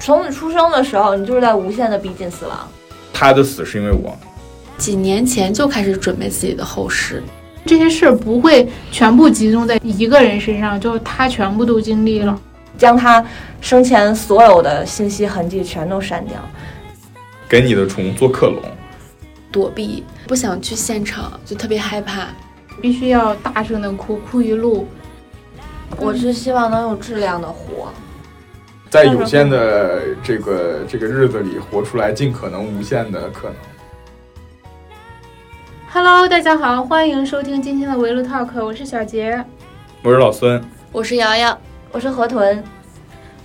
从你出生的时候，你就是在无限的逼近死亡。他的死是因为我。几年前就开始准备自己的后事，这些事儿不会全部集中在一个人身上，就他全部都经历了，将他生前所有的信息痕迹全都删掉，给你的宠物做克隆，躲避，不想去现场，就特别害怕，必须要大声的哭，哭一路。我是希望能有质量的活，在有限的这个这个日子里活出来尽可能无限的可能。Hello，大家好，欢迎收听今天的围炉 Talk，我是小杰，我是老孙，我是瑶瑶，我是河豚。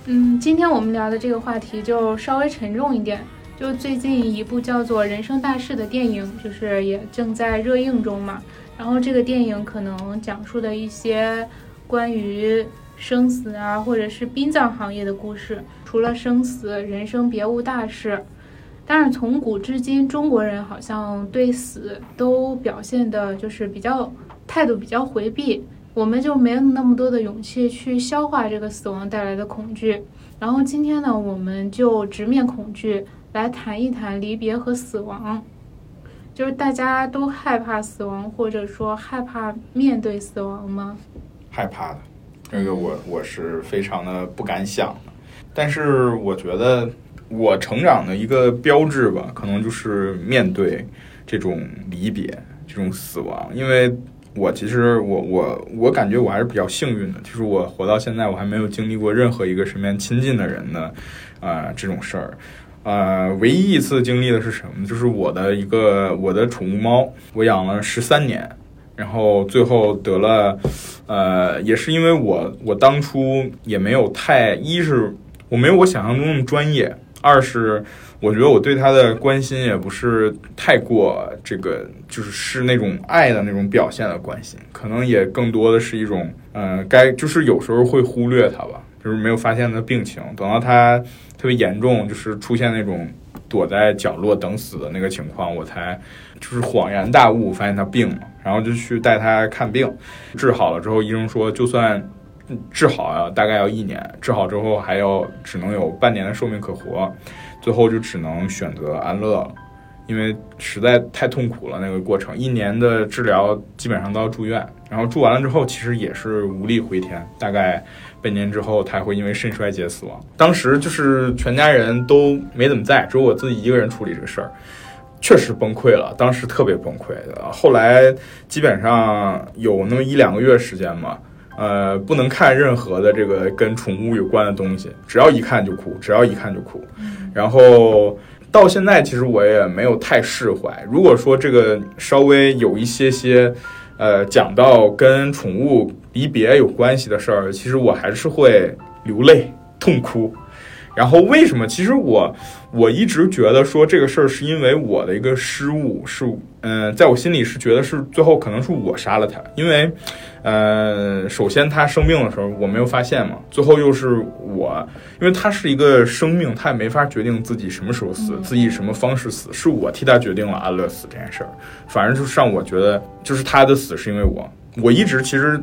嗯，今天我们聊的这个话题就稍微沉重一点，就最近一部叫做《人生大事》的电影，就是也正在热映中嘛。然后这个电影可能讲述的一些关于生死啊，或者是殡葬行业的故事。除了生死，人生别无大事。但是从古至今，中国人好像对死都表现的就是比较态度比较回避，我们就没有那么多的勇气去消化这个死亡带来的恐惧。然后今天呢，我们就直面恐惧，来谈一谈离别和死亡。就是大家都害怕死亡，或者说害怕面对死亡吗？害怕的，这个我我是非常的不敢想的。但是我觉得。我成长的一个标志吧，可能就是面对这种离别、这种死亡。因为我其实我我我感觉我还是比较幸运的，就是我活到现在，我还没有经历过任何一个身边亲近的人的啊这种事儿。呃，唯一一次经历的是什么？就是我的一个我的宠物猫，我养了十三年，然后最后得了，呃，也是因为我我当初也没有太一是我没有我想象中那么专业。二是，我觉得我对他的关心也不是太过这个，就是是那种爱的那种表现的关心，可能也更多的是一种，呃，该就是有时候会忽略他吧，就是没有发现他的病情，等到他特别严重，就是出现那种躲在角落等死的那个情况，我才就是恍然大悟，发现他病了，然后就去带他看病，治好了之后，医生说就算。治好啊，大概要一年。治好之后还要只能有半年的寿命可活，最后就只能选择安乐了，因为实在太痛苦了那个过程。一年的治疗基本上都要住院，然后住完了之后其实也是无力回天。大概半年之后，他会因为肾衰竭死亡。当时就是全家人都没怎么在，只有我自己一个人处理这个事儿，确实崩溃了。当时特别崩溃的。后来基本上有那么一两个月时间嘛。呃，不能看任何的这个跟宠物有关的东西，只要一看就哭，只要一看就哭。然后到现在，其实我也没有太释怀。如果说这个稍微有一些些，呃，讲到跟宠物离别有关系的事儿，其实我还是会流泪痛哭。然后为什么？其实我我一直觉得说这个事儿是因为我的一个失误，是嗯，在我心里是觉得是最后可能是我杀了他，因为。呃，首先他生病的时候我没有发现嘛，最后又是我，因为他是一个生命，他也没法决定自己什么时候死，自己以什么方式死，是我替他决定了安乐死这件事儿。反正就是让我觉得，就是他的死是因为我，我一直其实，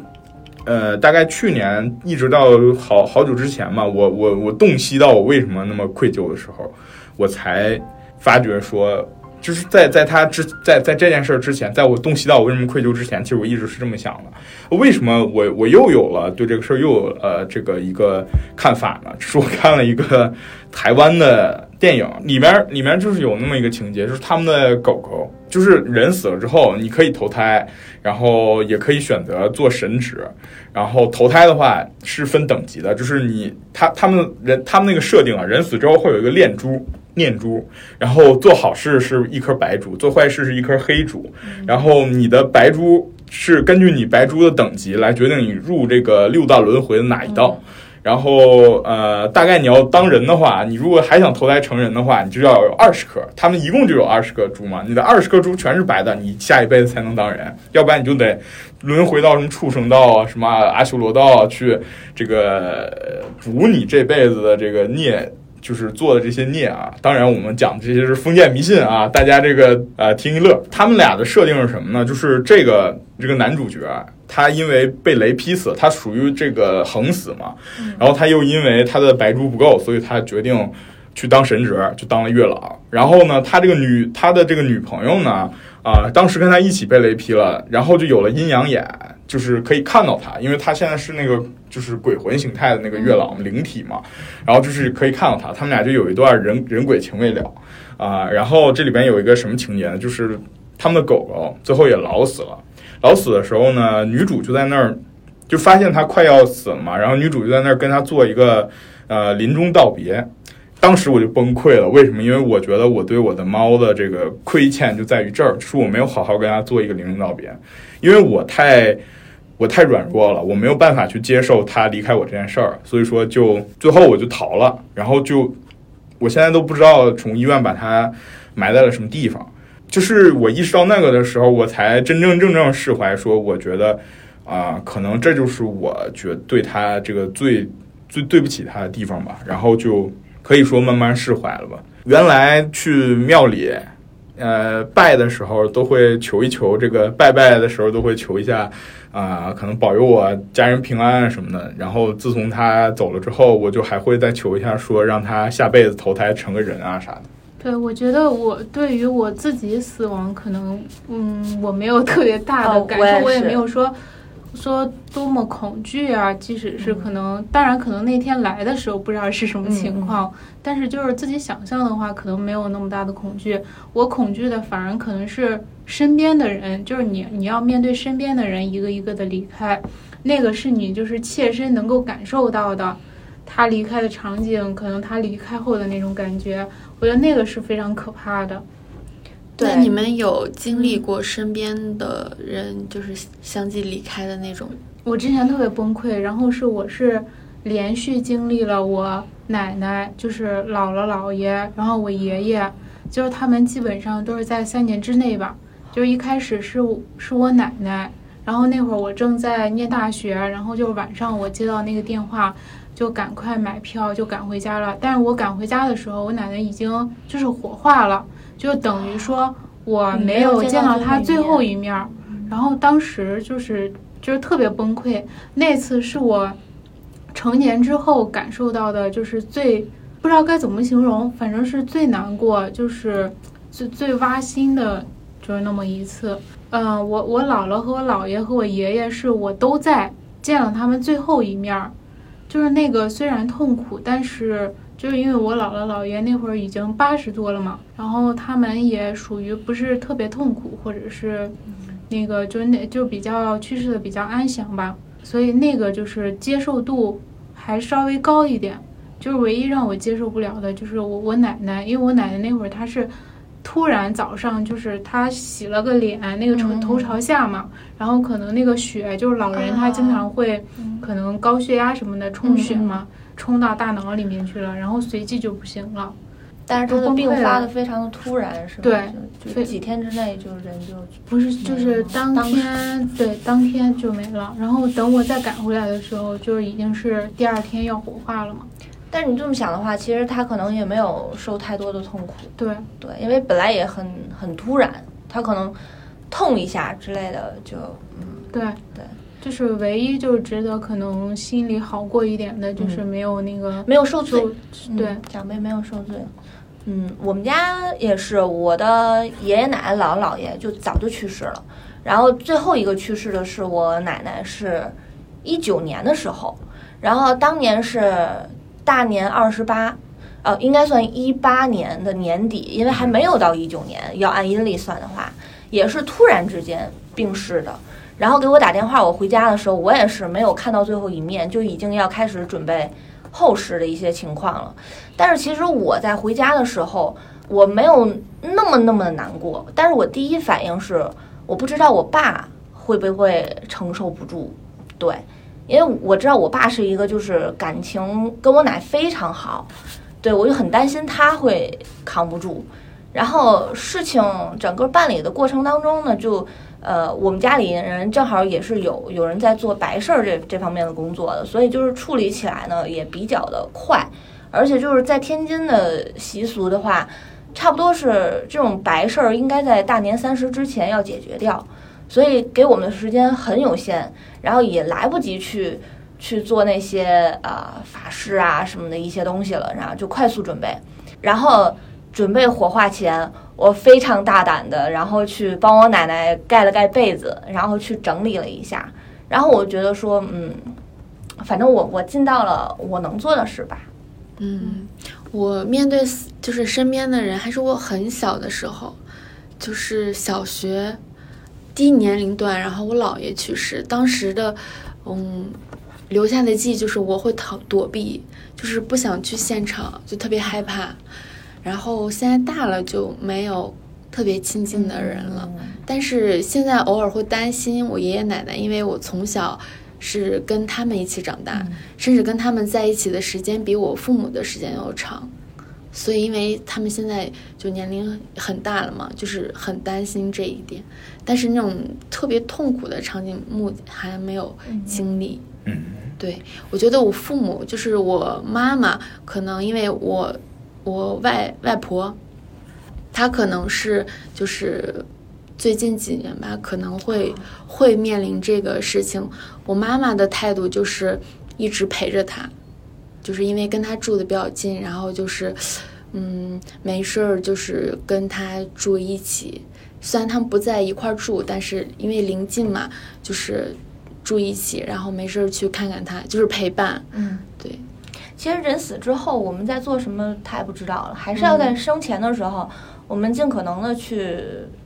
呃，大概去年一直到好好久之前嘛，我我我洞悉到我为什么那么愧疚的时候，我才发觉说。就是在在他之在在这件事之前，在我洞悉到我为什么愧疚之前，其实我一直是这么想的。为什么我我又有了对这个事儿又有呃这个一个看法呢？是我看了一个台湾的电影，里面里面就是有那么一个情节，就是他们的狗狗，就是人死了之后，你可以投胎，然后也可以选择做神职，然后投胎的话是分等级的，就是你他他们人他们那个设定啊，人死之后会有一个炼珠。念珠，然后做好事是一颗白珠，做坏事是一颗黑珠。然后你的白珠是根据你白珠的等级来决定你入这个六道轮回的哪一道。然后呃，大概你要当人的话，你如果还想投胎成人的话，你就要有二十颗。他们一共就有二十颗珠嘛，你的二十颗珠全是白的，你下一辈子才能当人，要不然你就得轮回到什么畜生道啊，什么阿修罗道啊，去这个补你这辈子的这个孽。就是做的这些孽啊。当然，我们讲的这些是封建迷信啊，大家这个呃听一乐。他们俩的设定是什么呢？就是这个这个男主角啊他因为被雷劈死，他属于这个横死嘛，然后他又因为他的白珠不够，所以他决定去当神职，就当了月老。然后呢，他这个女他的这个女朋友呢，啊、当时跟他一起被雷劈了，然后就有了阴阳眼，就是可以看到他，因为他现在是那个就是鬼魂形态的那个月老灵体嘛，然后就是可以看到他，他们俩就有一段人人鬼情未了啊、然后这里边有一个什么情节呢？就是他们的狗狗最后也老死了。老死的时候呢，女主就在那儿，就发现他快要死了嘛，然后女主就在那儿跟他做一个呃临终道别。当时我就崩溃了，为什么？因为我觉得我对我的猫的这个亏欠就在于这儿，就是我没有好好跟它做一个临终道别，因为我太我太软弱了，我没有办法去接受他离开我这件事儿，所以说就最后我就逃了，然后就我现在都不知道宠物医院把他埋在了什么地方。就是我意识到那个的时候，我才真真正正释怀，说我觉得啊、可能这就是我觉对他这个最最对不起他的地方吧。然后就可以说慢慢释怀了吧。原来去庙里，呃，拜的时候都会求一求这个，拜拜的时候都会求一下啊、可能保佑我家人平安啊什么的。然后自从他走了之后，我就还会再求一下，说让他下辈子投胎成个人啊啥的。对，我觉得我对于我自己死亡，可能嗯，我没有特别大的哦感受，我也我也没有说说多么恐惧啊。即使是可能，当然可能那天来的时候不知道是什么情况，但是就是自己想象的话，可能没有那么大的恐惧。我恐惧的反而可能是身边的人，就是你你要面对身边的人一个一个的离开，那个是你就是切身能够感受到的。他离开的场景，可能他离开后的那种感觉，我觉得那个是非常可怕的。那你们有经历过身边的人就是相继离开的那种？我之前特别崩溃，然后是我是连续经历了我奶奶，就是姥姥姥爷，然后我爷爷，就是他们基本上都是在三年之内吧。就是一开始是我是我奶奶，然后那会儿我正在念大学，然后就是晚上我接到那个电话，就赶快买票就赶回家了。但是我赶回家的时候，我奶奶已经就是火化了，就等于说我没有见到她最后一面儿。然后当时就是就是特别崩溃，那次是我成年之后感受到的，就是最不知道该怎么形容，反正是最难过，就是最最挖心的，就是那么一次。嗯、我我姥姥和我姥爷和我爷爷是我都在见了他们最后一面儿，就是那个虽然痛苦，但是就是因为我姥姥姥爷那会儿已经八十多了嘛，然后他们也属于不是特别痛苦，或者是那个就是那就比较去世的比较安详吧，所以那个就是接受度还稍微高一点。就是唯一让我接受不了的就是我我奶奶，因为我奶奶那会儿她是突然早上就是他洗了个脸，那个头朝下嘛，然后可能那个血就是老人他经常会可能高血压什么的充血嘛，冲到大脑里面去了，然后随即就不行了。但是他的病发的非常的突然，是吧？对就，几天之内就人就不是，就是当天，对，当天就没了。然后等我再赶回来的时候，就是已经是第二天要火化了嘛。但是你这么想的话，其实他可能也没有受太多的痛苦，对，对，因为本来也很很突然，他可能痛一下之类的就，嗯，对，对，就是唯一就是值得可能心里好过一点的，就是没有那个没有受罪。对，长辈没有受罪。嗯，我们家也是，我的爷爷奶奶、姥姥姥爷就早就去世了，然后最后一个去世的是我奶奶，是一九年的时候，然后当年是大年二十八，呃，应该算一八年的年底，因为还没有到一九年，要按阴历算的话，也是突然之间病逝的。然后给我打电话，我回家的时候，我也是没有看到最后一面，就已经要开始准备后事的一些情况了。但是其实我在回家的时候，我没有那么那么的难过，但是我第一反应是，我不知道我爸会不会承受不住，对，因为我知道我爸是一个就是感情跟我奶非常好，对我就很担心他会扛不住。然后事情整个办理的过程当中呢，就呃，我们家里人正好也是有有人在做白事儿这这方面的工作的，所以就是处理起来呢也比较的快。而且就是在天津的习俗的话，差不多是这种白事儿应该在大年三十之前要解决掉，所以给我们的时间很有限，然后也来不及去去做那些啊、法事啊什么的一些东西了，然后就快速准备，然后准备火化前，我非常大胆的，然后去帮我奶奶盖了盖被子，然后去整理了一下，然后我觉得说，嗯，反正我我尽到了我能做的事吧。嗯，我面对就是身边的人，还是我很小的时候，就是小学低年龄段，然后我姥爷去世，当时的嗯留下的记忆就是我会逃躲避，就是不想去现场，就特别害怕。然后现在大了就没有特别亲近的人了，但是现在偶尔会担心我爷爷奶奶，因为我从小是跟他们一起长大，甚至跟他们在一起的时间比我父母的时间要长，所以因为他们现在就年龄很大了嘛，就是很担心这一点。但是那种特别痛苦的场景目还没有经历。嗯，对，我觉得我父母就是我妈妈，可能因为我我外外婆，她可能是就是最近几年吧，可能会会面临这个事情。我妈妈的态度就是一直陪着她，就是因为跟他住的比较近，然后就是嗯没事儿就是跟他住一起。虽然他们不在一块儿住，但是因为临近嘛，就是住一起，然后没事儿去看看他，就是陪伴。嗯，对，其实人死之后，我们在做什么太不知道了，还是要在生前的时候，我们尽可能的去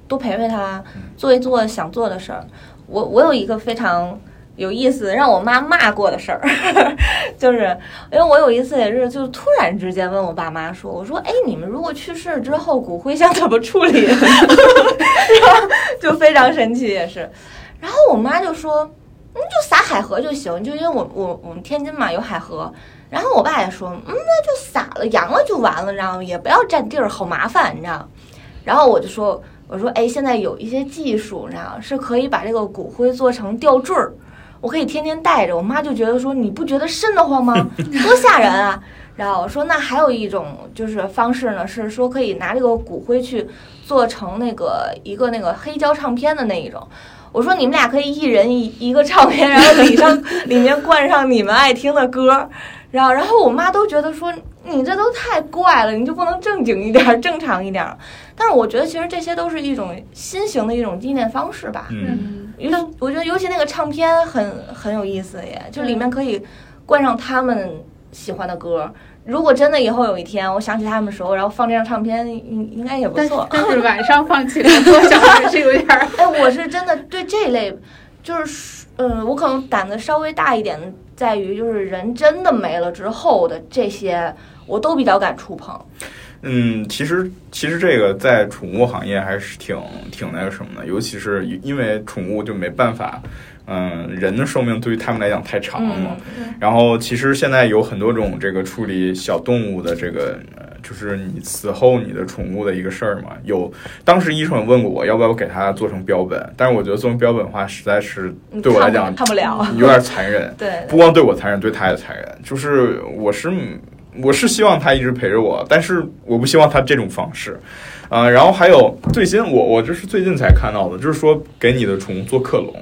多陪陪他，做一做想做的事儿。我我有一个非常有意思让我妈骂过的事儿，就是因为我有一次也是就是突然之间问我爸妈说，我说哎，你们如果去世之后骨灰想怎么处理？然 后就非常神奇也是，然后我妈就说。嗯，就撒海河就行，就因为我我我们天津嘛有海河，然后我爸也说，嗯，那就撒了扬了就完了，然后也不要占地儿，好麻烦，你知道。然后我就说，我说，哎，现在有一些技术，你知道，是可以把这个骨灰做成吊坠儿，我可以天天带着。我妈就觉得说，你不觉得瘆得慌吗？多吓人啊！然后我说，那还有一种就是方式呢，是说可以拿这个骨灰去做成那个一个那个黑胶唱片的那一种。我说你们俩可以一人一一个唱片，然后里上 里面灌上你们爱听的歌，然后然后我妈都觉得说你这都太怪了，你就不能正经一点、正常一点？但是我觉得其实这些都是一种新型的一种纪念方式吧。嗯，尤我觉得尤其那个唱片很很有意思耶，就里面可以灌上他们喜欢的歌。如果真的以后有一天我想起他们的时候，然后放这张唱片，应应该也不错。但是 晚上放起来多少还是有点儿。哎，我是真的对这类，就是嗯，我可能胆子稍微大一点，在于就是人真的没了之后的这些，我都比较敢触碰。嗯，其实其实这个在宠物行业还是挺挺那个什么的，尤其是因为宠物就没办法，嗯，人的寿命对于他们来讲太长了嘛。嗯，然后其实现在有很多种这个处理小动物的这个，呃，就是你死后你的宠物的一个事儿嘛。有当时医生问过我要不要给它做成标本，但是我觉得做成标本的话，实在是嗯对我来讲看不了。有点残忍。对，不光对我残忍，对它也残忍。就是我是我是希望它一直陪着我，但是我不希望它这种方式。啊、然后还有最新我我这是最近才看到的，就是说给你的宠物做克隆。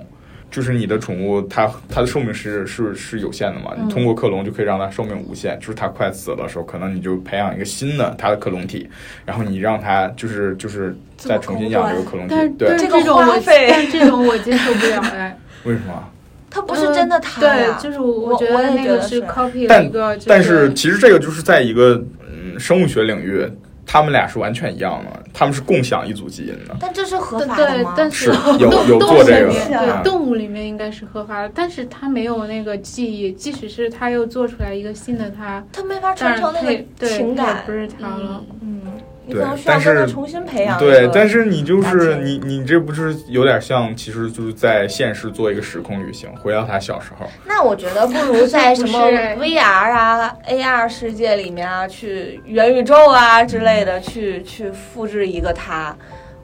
就是你的宠物它，它的寿命是是是有限的嘛？嗯你通过克隆就可以让它寿命无限。就是它快死了的时候，可能你就培养一个新的它的克隆体，然后你让它就是就是再重新养这个克隆体。对这种我花费但 这种我接受不了哎。为什么？它不是真的它对，就是我我觉得那个是 copy 了但一个，就但是其实这个就是在一个嗯生物学领域，他们俩是完全一样的，他们是共享一组基因的。但这是合对法的吗？，对但是有有做这个对动物里面应该是合法的，但是它没有那个记忆，即使是它又做出来一个新的它，它没法传承那个对情感不。是它了。嗯，你对可能需要但是跟他重新培养对，但是你就是你你这不是有点像，其实就是在现实做一个时空旅行，回到他小时候。那我觉得不如 在什么 VR 啊、AR 世界里面啊，去元宇宙啊之类的，去去复制一个他。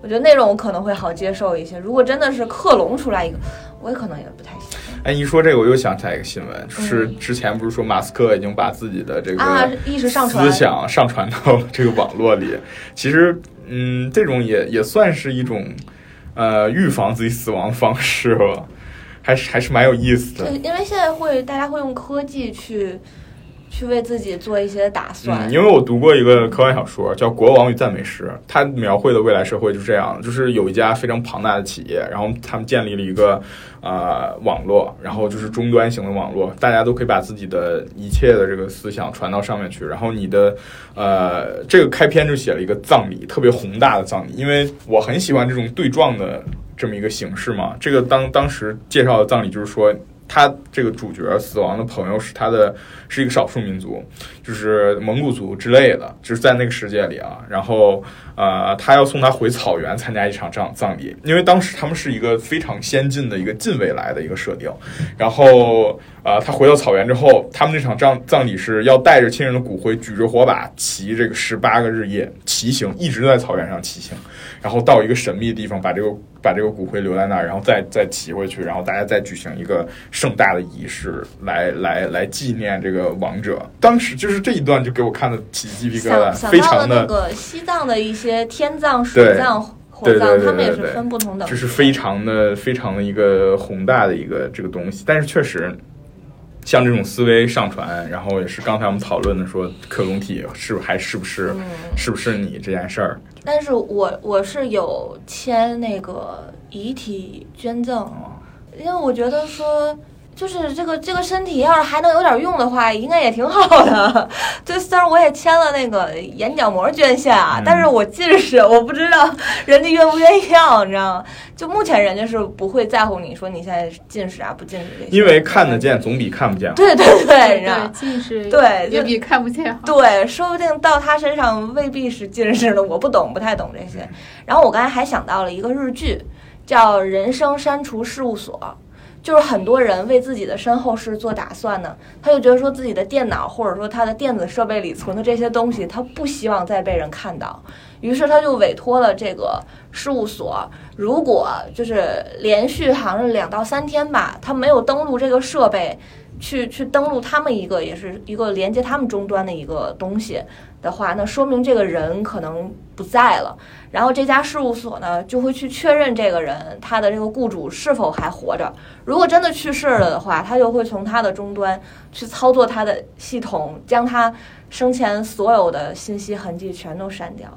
我觉得那种我可能会好接受一些。如果真的是克隆出来一个，我也可能也不太行。哎，一说这个，我又想起来一个新闻，就是嗯之前不是说马斯克已经把自己的这啊个，意识上传思，想上传到了这个网络里。其实，嗯，这种也也算是一种呃预防自己死亡的方式吧，还是还是蛮有意思的对，。因为现在会大家会用科技去去为自己做一些打算。嗯，因为我读过一个科幻小说，叫《国王与赞美诗》，它描绘的未来社会就是这样，就是有一家非常庞大的企业，然后他们建立了一个呃网络，然后就是终端型的网络，大家都可以把自己的一切的这个思想传到上面去，然后你的呃这个开篇就写了一个葬礼，特别宏大的葬礼，因为我很喜欢这种对撞的这么一个形式嘛。这个当当时介绍的葬礼就是说。他这个主角死亡的朋友是他的，是一个少数民族，就是蒙古族之类的，就是在那个世界里啊。然后呃，他要送他回草原参加一场葬葬礼，因为当时他们是一个非常先进的一个近未来的一个设定。然后呃，他回到草原之后，他们这场葬葬礼是要带着亲人的骨灰，举着火把，骑这个十八个日夜骑行，一直在草原上骑行，然后到一个神秘的地方，把这个把这个骨灰留在那儿，然后再再骑回去，然后大家再举行一个盛大的仪式来来来纪念这个亡者。当时就是这一段就给我看的起鸡皮疙瘩，非常的那个西藏的一些天葬、水对葬、火葬，对对对他们也是分不同的。就是非常的非常的一个宏大的一个这个东西，但是确实。像这种思维上传，然后也是刚才我们讨论的说克隆体是还是不是、嗯是不是你这件事儿，但是我我是有签那个遗体捐赠，因为我觉得说。就是这个这个身体要是还能有点用的话，应该也挺好的。就虽然我也签了那个眼角膜捐献啊，嗯但是我近视，我不知道 人家愿不愿意要，你知道吗？就目前人家是不会在乎你说你现在近视啊不近视这些，因为看得见总比看不见好。对对对，对你知道对，近视对就也比看不见好。对，说不定到他身上未必是近视的，我不懂，不太懂这些。然后我刚才还想到了一个日剧，叫《人生删除事务所》，就是很多人为自己的身后事做打算呢，他就觉得说自己的电脑或者说他的电子设备里存的这些东西，他不希望再被人看到，于是他就委托了这个事务所，如果就是连续好像是两到三天吧，他没有登录这个设备。去去登录他们一个也是一个连接他们终端的一个东西的话，那说明这个人可能不在了。然后这家事务所呢就会去确认这个人他的这个雇主是否还活着。如果真的去世了的话，他就会从他的终端去操作他的系统，将他生前所有的信息痕迹全都删掉。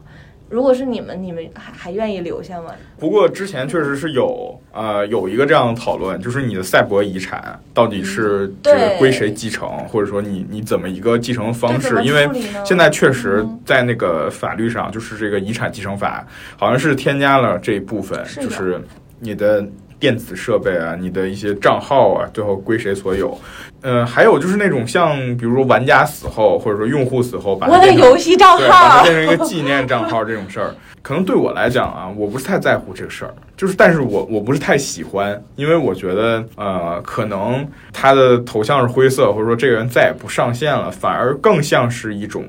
如果是你们，你们还还愿意留下吗？不过之前确实是有呃有一个这样的讨论，就是你的赛博遗产到底是这个归谁继承，或者说你你怎么一个继承方式？因为现在确实嗯。在那个法律上，就是这个遗产继承法好像是添加了这一部分，是就是你的电子设备啊，你的一些账号啊，最后归谁所有。呃，还有就是那种像比如说玩家死后，或者说用户死后，把它我的游戏账号，把它变，成一个纪念账号这种事儿，可能对我来讲啊，我不是太在乎这个事儿，就是，但是我我不是太喜欢，因为我觉得呃，可能他的头像是灰色，或者说这个人再也不上线了，反而更像是一种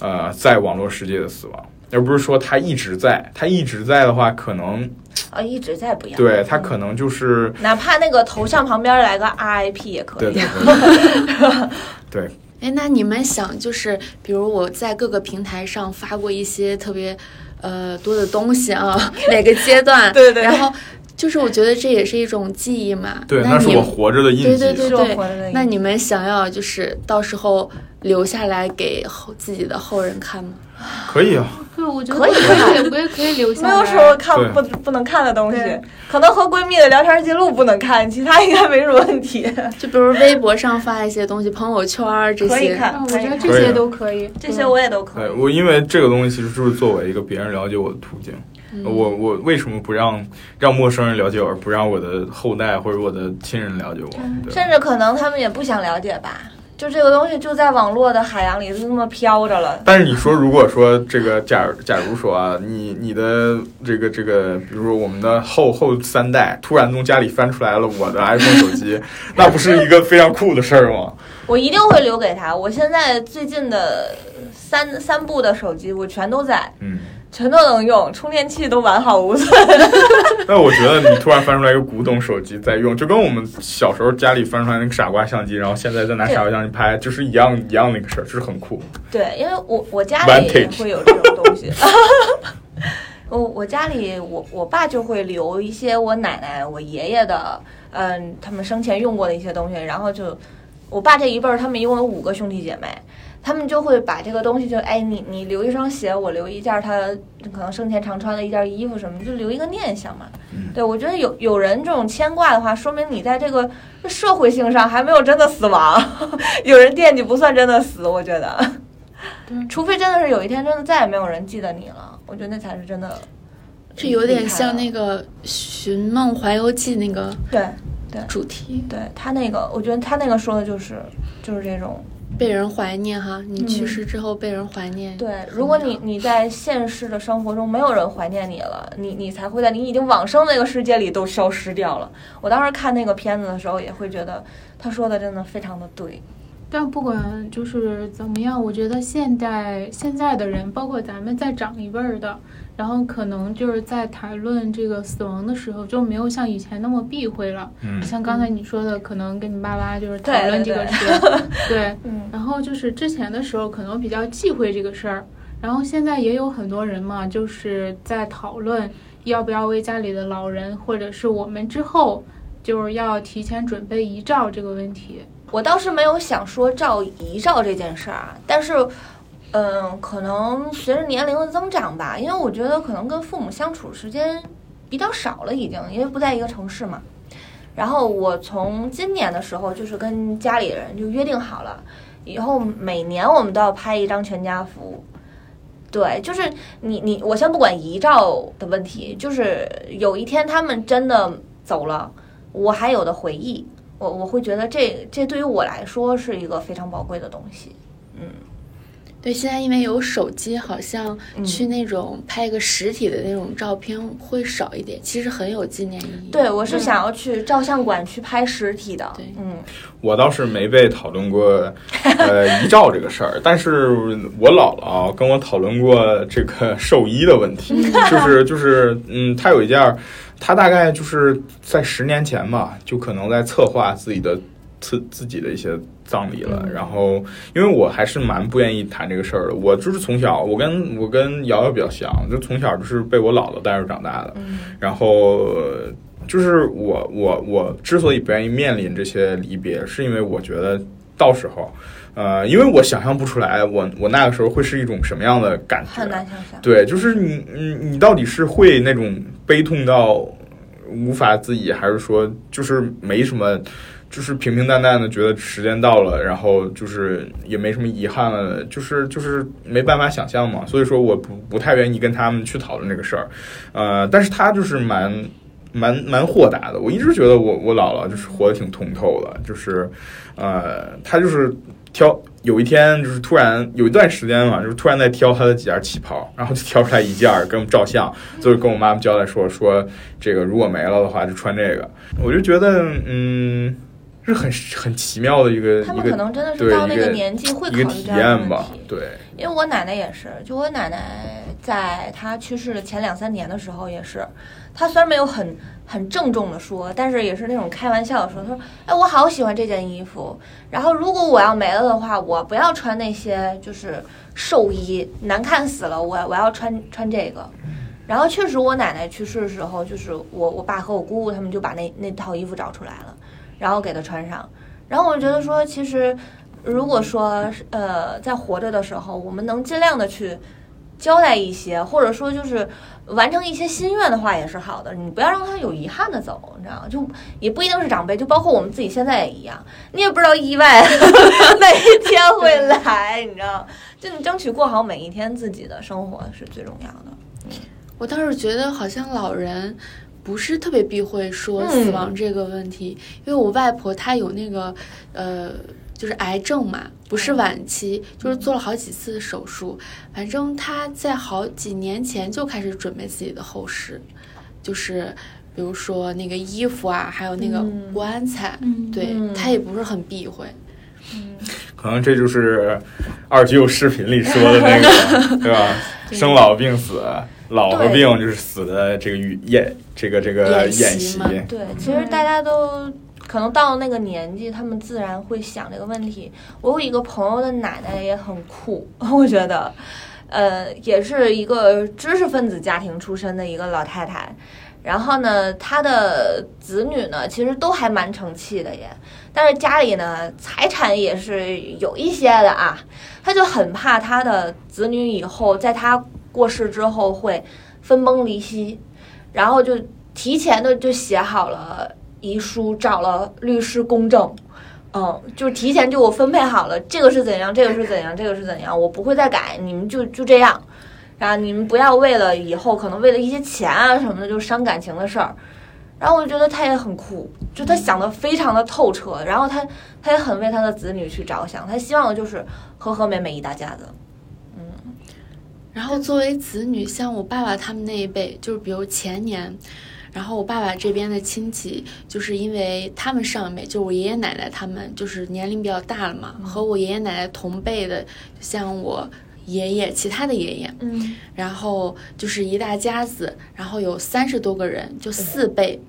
呃，在网络世界的死亡。而不是说他一直在，他一直在的话，可能啊，一直在不一样。对他可能就是哪怕那个头像旁边来个 RIP 也可以。对对对 对，哎，那你们想，就是比如我在各个平台上发过一些特别呃多的东西啊，哪个阶段，对对对然后就是我觉得这也是一种记忆嘛。对，那是我活着的印记。对对对是我活着的印记那你们想要就是到时候留下来给后自己的后人看吗？可以啊，对，我觉得可以我也我也可以留下。没有说看不不能看的东西，可能和闺蜜的聊天记录不能看，其他应该没什么问题。就比如微博上发一些东西，朋友圈儿这些。可以看嗯，我觉得这些都可以。这些我也都可以。我，因为这个东西其实就是作为一个别人了解我的途径。我我为什么不让让陌生人了解我，而不让我的后代或者我的亲人了解我？甚至可能他们也不想了解吧，就这个东西就在网络的海洋里就那么飘着了。但是你说，如果说这个假假如说啊，你你的这个这个，比如说我们的后后三代突然从家里翻出来了我的 iPhone 手机，那不是一个非常酷的事儿吗？我一定会留给他。我现在最近的三三部的手机我全都在，嗯，全都能用，充电器都完好无损。那我觉得你突然翻出来一个古董手机在用，就跟我们小时候家里翻出来那个傻瓜相机，然后现在再拿傻瓜相机拍，就是一样一样的一个事儿，就是很酷。对，因为我我家里也会有这种东西。我我家里我我爸就会留一些我奶奶、我爷爷的，嗯，他们生前用过的一些东西，然后就我爸这一辈儿，他们一共有五个兄弟姐妹，他们就会把这个东西就哎，你你留一双鞋，我留一件他可能生前常穿的一件衣服什么，就留一个念想嘛。嗯对，我觉得有有人这种牵挂的话，说明你在这个社会性上还没有真的死亡，有人惦记不算真的死，我觉得。对除非真的是有一天真的再也没有人记得你了，我觉得那才是真的。这有点像那个《寻梦环游记》那个对对主题，对，他那个，我觉得他那个说的就是就是这种被人怀念哈。你去嗯世之后被人怀念，对。如果你你在现实的生活中没有人怀念你了，你你才会在你已经往生那个世界里都消失掉了。我当时看那个片子的时候，也会觉得他说的真的非常的对。但不管就是怎么样，我觉得现代现在的人，包括咱们再长一辈儿的，然后可能就是在谈论这个死亡的时候，就没有像以前那么避讳了。嗯像刚才你说的，可能跟你爸妈就是讨论这个事，对。嗯，然后就是之前的时候，可能比较忌讳这个事儿，然后现在也有很多人嘛，就是在讨论要不要为家里的老人，或者是我们之后，就是要提前准备遗照这个问题。我倒是没有想说照遗照这件事儿啊，但是。嗯，可能随着年龄的增长吧，因为我觉得可能跟父母相处时间比较少了，已经因为不在一个城市嘛。然后我从今年的时候，就是跟家里人就约定好了，以后每年我们都要拍一张全家福。对，就是你你，我先不管遗照的问题，就是有一天他们真的走了，我还有的回忆，我我会觉得这这对于我来说是一个非常宝贵的东西。嗯对，现在因为有手机，好像嗯去那种拍一个实体的那种照片会少一点，其实很有纪念意义。对，我是想要去照相馆去拍实体的。对嗯，我倒是没被讨论过呃遗照这个事儿，但是我姥姥跟我讨论过这个寿衣的问题，就是就是嗯，她有一件儿，她大概就是在十年前吧，就可能在策划自己的自自己的一些葬礼了。嗯然后因为我还是蛮不愿意谈这个事儿的，我就是从小我跟我跟瑶瑶比较像，就从小就是被我姥姥带着长大的。嗯然后呃就是我我我之所以不愿意面临这些离别，是因为我觉得到时候，呃，因为我想象不出来我我那个时候会是一种什么样的感觉很。难想象。对，就是你你你到底是会那种悲痛到无法自已，还是说就是没什么？就是平平淡淡的觉得时间到了，然后就是也没什么遗憾了，就是就是没办法想象嘛，所以说我不不太愿意跟他们去讨论这个事儿，呃，但是他就是蛮蛮蛮豁达的，我一直觉得我我姥姥就是活得挺通透的，就是呃，她就是挑有一天就是突然有一段时间嘛，就是突然在挑她的几件旗袍，然后就挑出来一件儿给我们照相，就是跟我妈妈交代说说这个如果没了的话就穿这个，我就觉得嗯。是很很奇妙的一个他们可能真的是对到那个年纪会考一个体虑这样的验吧问题，。对，因为我奶奶也是，就我奶奶在她去世的前两三年的时候也是，她虽然没有很很郑重的说，但是也是那种开玩笑的说，他说：“哎，我好喜欢这件衣服，然后如果我要没了的话，我不要穿那些就是寿衣，难看死了，我我要穿穿这个。”然后确实，我奶奶去世的时候，就是我我爸和我姑姑他们就把那那套衣服找出来了，然后给她穿上。然后我觉得说，其实如果说呃在活着的时候，我们能尽量的去交代一些，或者说就是完成一些心愿的话，也是好的。你不要让他有遗憾的走，你知道吗？就也不一定是长辈，就包括我们自己现在也一样，你也不知道意外 哪一天会来，你知道？就你争取过好每一天自己的生活是最重要的。我倒是觉得好像老人不是特别避讳说嗯死亡这个问题，因为我外婆她有那个呃。就是癌症嘛，不是晚期，就是做了好几次手术。反正他在好几年前就开始准备自己的后事，就是比如说那个衣服啊，还有那个嗯。棺材，嗯对嗯。她也不是很避讳。可能这就是二舅视频里说的那个，对吧？生老病死，老和病就是死的这个语演这个这个演习对，其实大家都可能到了那个年纪，他们自然会想这个问题。我有一个朋友的奶奶也很酷，我觉得，呃，也是一个知识分子家庭出身的一个老太太。然后呢，她的子女呢，其实都还蛮成器的也，但是家里呢，财产也是有一些的啊。她就很怕她的子女以后在她过世之后会分崩离析，然后就提前的就写好了遗书，找了律师公证，嗯，就提前就我分配好了，这个是怎样，这个是怎样，这个是怎样，我不会再改，你们就就这样，然后你们不要为了以后可能为了一些钱啊什么的就伤感情的事儿。然后我就觉得他也很酷，就他想的非常的透彻，然后他他也很为他的子女去着想，他希望的就是和和美美一大家子。嗯然后作为子女，像我爸爸他们那一辈，就是比如前年，然后我爸爸这边的亲戚，就是因为他们上一辈，就我爷爷奶奶他们，就是年龄比较大了嘛，和我爷爷奶奶同辈的，像我爷爷，其他的爷爷，嗯然后就是一大家子，然后有三十多个人，就四辈。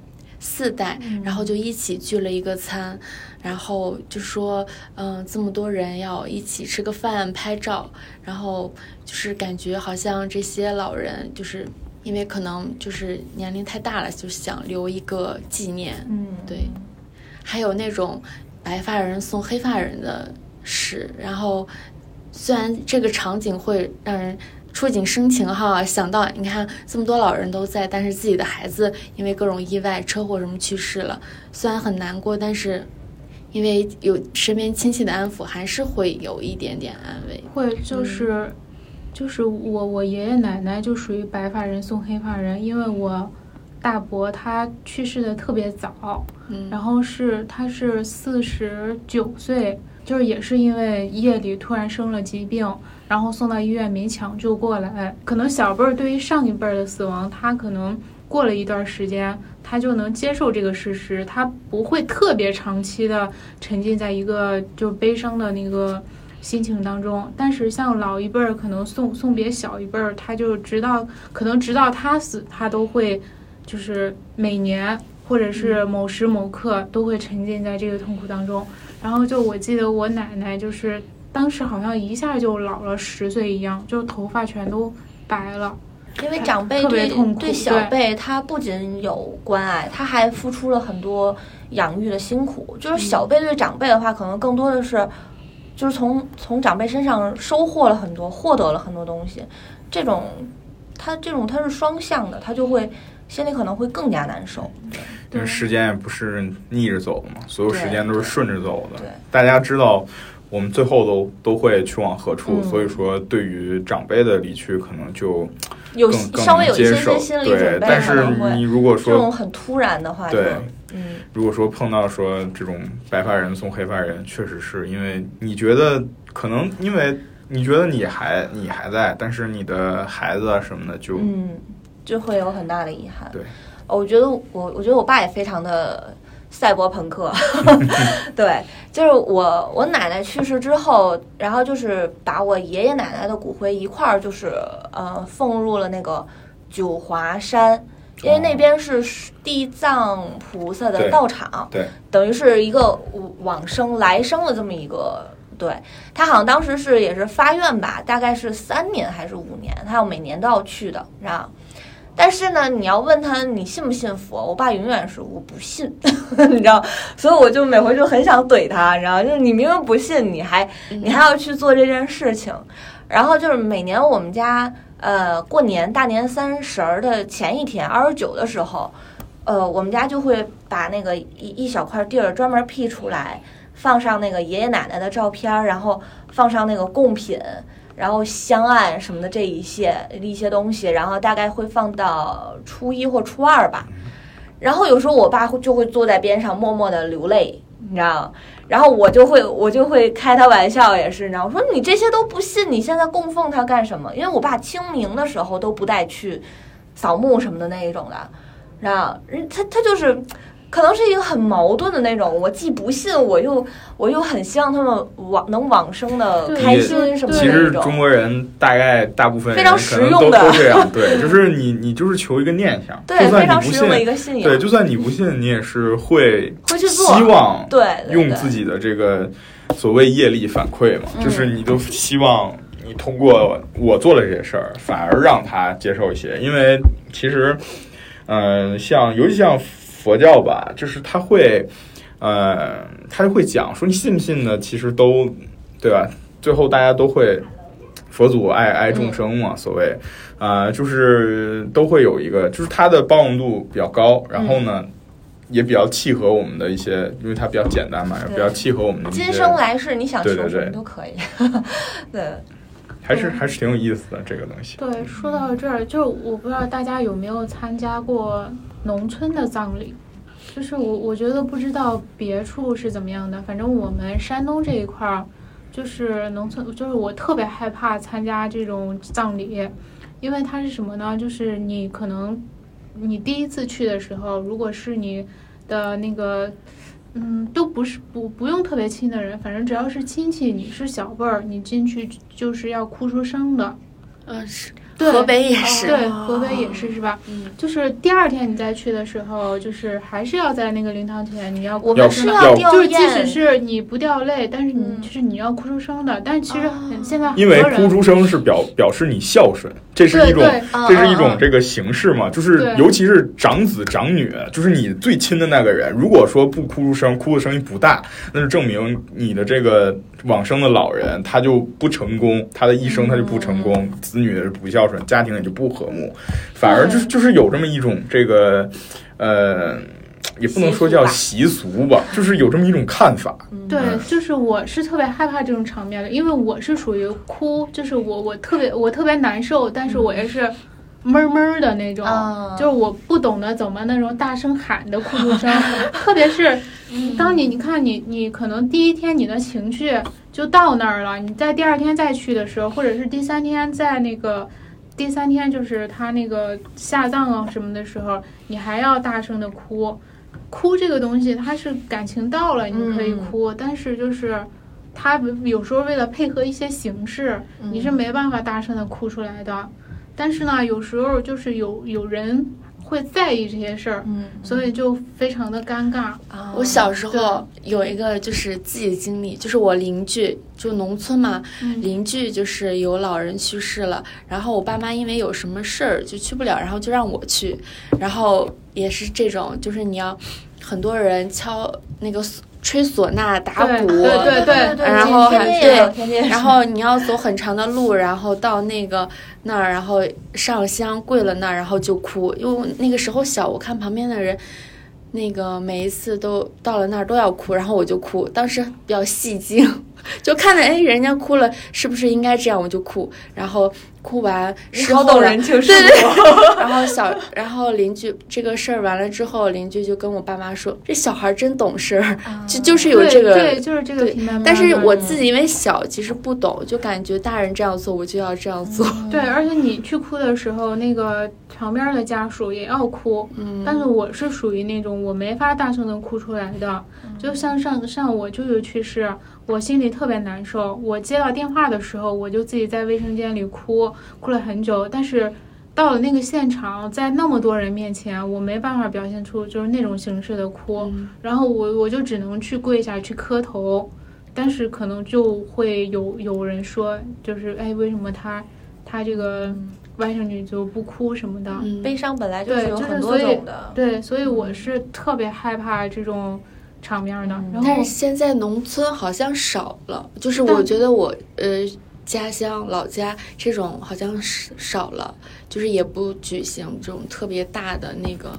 四代，然后就一起聚了一个餐，然后就说，嗯，这么多人要一起吃个饭、拍照，然后就是感觉好像这些老人，就是因为可能就是年龄太大了，就想留一个纪念。嗯，对，还有那种白发人送黑发人的事，然后虽然这个场景会让人触景生情哈，想到你看这么多老人都在，但是自己的孩子因为各种意外、车祸什么去世了，虽然很难过，但是因为有身边亲戚的安抚，还是会有一点点安慰。会就是、就是我我爷爷奶奶就属于白发人送黑发人，因为我大伯他去世的特别早，嗯，然后是他是四十九岁，就是也是因为夜里突然生了疾病，然后送到医院没抢救过来。可能小辈儿对于上一辈儿的死亡，他可能过了一段时间，他就能接受这个事实，他不会特别长期的沉浸在一个就悲伤的那个。心情当中，但是像老一辈儿，可能送送别小一辈儿，他就直到可能直到他死，他都会就是每年或者是某时某刻都会沉浸在这个痛苦当中。然后就我记得我奶奶就是当时好像一下就老了十岁一样，就头发全都白了。因为长辈对痛苦对小辈，他不仅有关爱，他还付出了很多养育的辛苦。就是小辈对长辈的话，可能更多的是，就是从从长辈身上收获了很多，获得了很多东西。这种，他这种他是双向的，他就会心里可能会更加难受。因为时间也不是逆着走的嘛，所有时间都是顺着走的对。大家知道，我们最后都都会去往何处，嗯所以说对于长辈的离去，可能就有稍微有一些。心理对准，备，但是你如果说这种很突然的话，对嗯，如果说碰到说这种白发人送黑发人，确实是因为你觉得可能因为你觉得你还你还在，但是你的孩子啊什么的就、嗯，就会有很大的遗憾。对，我觉得我我觉得我爸也非常的赛博朋克，对，就是我我奶奶去世之后，然后就是把我爷爷奶奶的骨灰一块儿就是呃奉入了那个九华山。因为那边是地藏菩萨的道场，对，等于是一个往生来生的这么一个，对他好像当时是也是发愿吧，大概是三年还是五年，他要每年都要去的，然后。但是呢，你要问他你信不信佛，我爸永远是我不信，你知道，所以我就每回就很想怼他，你知道，就是你明明不信，你还你还要去做这件事情，然后就是每年我们家呃过年大年三十儿的前一天二十九的时候，呃我们家就会把那个一一小块地儿专门辟出来，放上那个爷爷奶奶的照片，然后放上那个贡品。然后香案什么的这一些一些东西，然后大概会放到初一或初二吧。然后有时候我爸会就会坐在边上默默的流泪，你知道吗？然后我就会我就会开他玩笑，也是，你知道，我说你这些都不信，你现在供奉他干什么？因为我爸清明的时候都不带去扫墓什么的那一种的，然后他他就是可能是一个很矛盾的那种，我既不信，我又我又很希望他们往能往生的开心什么的其实。中国人大概大部分非常实用的。都这样，对，就是你你就是求一个念想，对，非就算你不常实用的一信，个信仰。对，就算你不信，你也是会会去做希望对用自己的这个所谓业力反馈嘛，嗯。就是你都希望你通过我做了这些事儿，反而让他接受一些，因为其实，嗯、像尤其像佛教吧，就是他会，呃，他会讲说你信不信呢？其实都对吧？最后大家都会。佛祖爱爱众生嘛，所谓，啊、就是都会有一个，就是他的包容度比较高，然后呢，也比较契合我们的一些，因为它比较简单嘛，也比较契合我们的一些。今生来世你想求什么都可以。对，还是还是挺有意思的这个东西。对，说到这儿，就我不知道大家有没有参加过农村的葬礼，就是我我觉得不知道别处是怎么样的，反正我们山东这一块儿，就是农村，就是我特别害怕参加这种葬礼，因为它是什么呢？就是你可能你第一次去的时候，如果是你的那个。嗯，都不是不不用特别亲的人，反正只要是亲戚，你是小辈儿，你进去就是要哭出声的。嗯，是河北也是，对，河北也是是吧？嗯，就是第二天你再去的时候，就是还是要在那个灵堂前，你要要我们是要吊就是即使，是你不掉泪，但是你、嗯。就是你要哭出声的。但是其实现在因为哭出声是表表示你孝顺，这是一种这是一种这个形式嘛，就是尤其是长子长女，就是你最亲的那个人，如果说不哭出声，哭的声音不大，那就证明你的这个往生的老人他就不成功，他的一生他就不成功，嗯。子女也是不孝顺，家庭也就不和睦，反而就是就是有这么一种这个呃。也不能说叫习俗吧，就是有这么一种看法。对嗯，就是我是特别害怕这种场面的，因为我是属于哭，就是我我特别我特别难受，但是我也是闷闷的那种，啊就是我不懂得怎么那种大声喊的哭出声，特别是当你你看你你可能第一天你的情绪就到那儿了，你在第二天再去的时候，或者是第三天在那个。第三天就是他那个下葬啊什么的时候，你还要大声的哭，哭这个东西它是感情到了你可以哭，但是就是他有时候为了配合一些形式，你是没办法大声的哭出来的。但是呢，有时候就是有有人会在意这些事儿，嗯，所以就非常的尴尬。啊我小时候有一个就是自己的经历，就是我邻居就农村嘛，嗯邻居就是有老人去世了，然后我爸妈因为有什么事儿就去不了，然后就让我去，然后也是这种，就是你要很多人敲那个唢吹唢呐、打鼓，对对对对，然后还对然后你要走很长的路，然后到那个那儿，然后上香跪了那儿，然后就哭，因为那个时候小，我看旁边的人。那个每一次都到了那儿都要哭，然后我就哭，当时比较戏精，就看着哎人家哭了，是不是应该这样我就哭，然后哭完事好动后了人情世对对。然后小，然后邻居这个事儿完了之后，邻居就跟我爸妈说，这小孩真懂事儿，就就是有这个对，就是这个。但是我自己因为小，其实不懂，就感觉大人这样做，我就要这样做。对，而且你去哭的时候，那个旁边的家属也要哭，嗯，但是我是属于那种我没法大声的哭出来的，就像上上我舅舅去世，我心里特别难受。我接到电话的时候，我就自己在卫生间里哭，哭了很久。但是到了那个现场，在那么多人面前，我没办法表现出就是那种形式的哭，嗯然后我我就只能去跪下去磕头。但是可能就会有有人说，就是哎，为什么他他这个外甥女就不哭什么的？嗯悲伤本来就是有很多种的，对，所以我是特别害怕这种场面的。然后但是现在农村好像少了，就是我觉得我呃家乡老家这种好像是少了，就是也不举行这种特别大的那个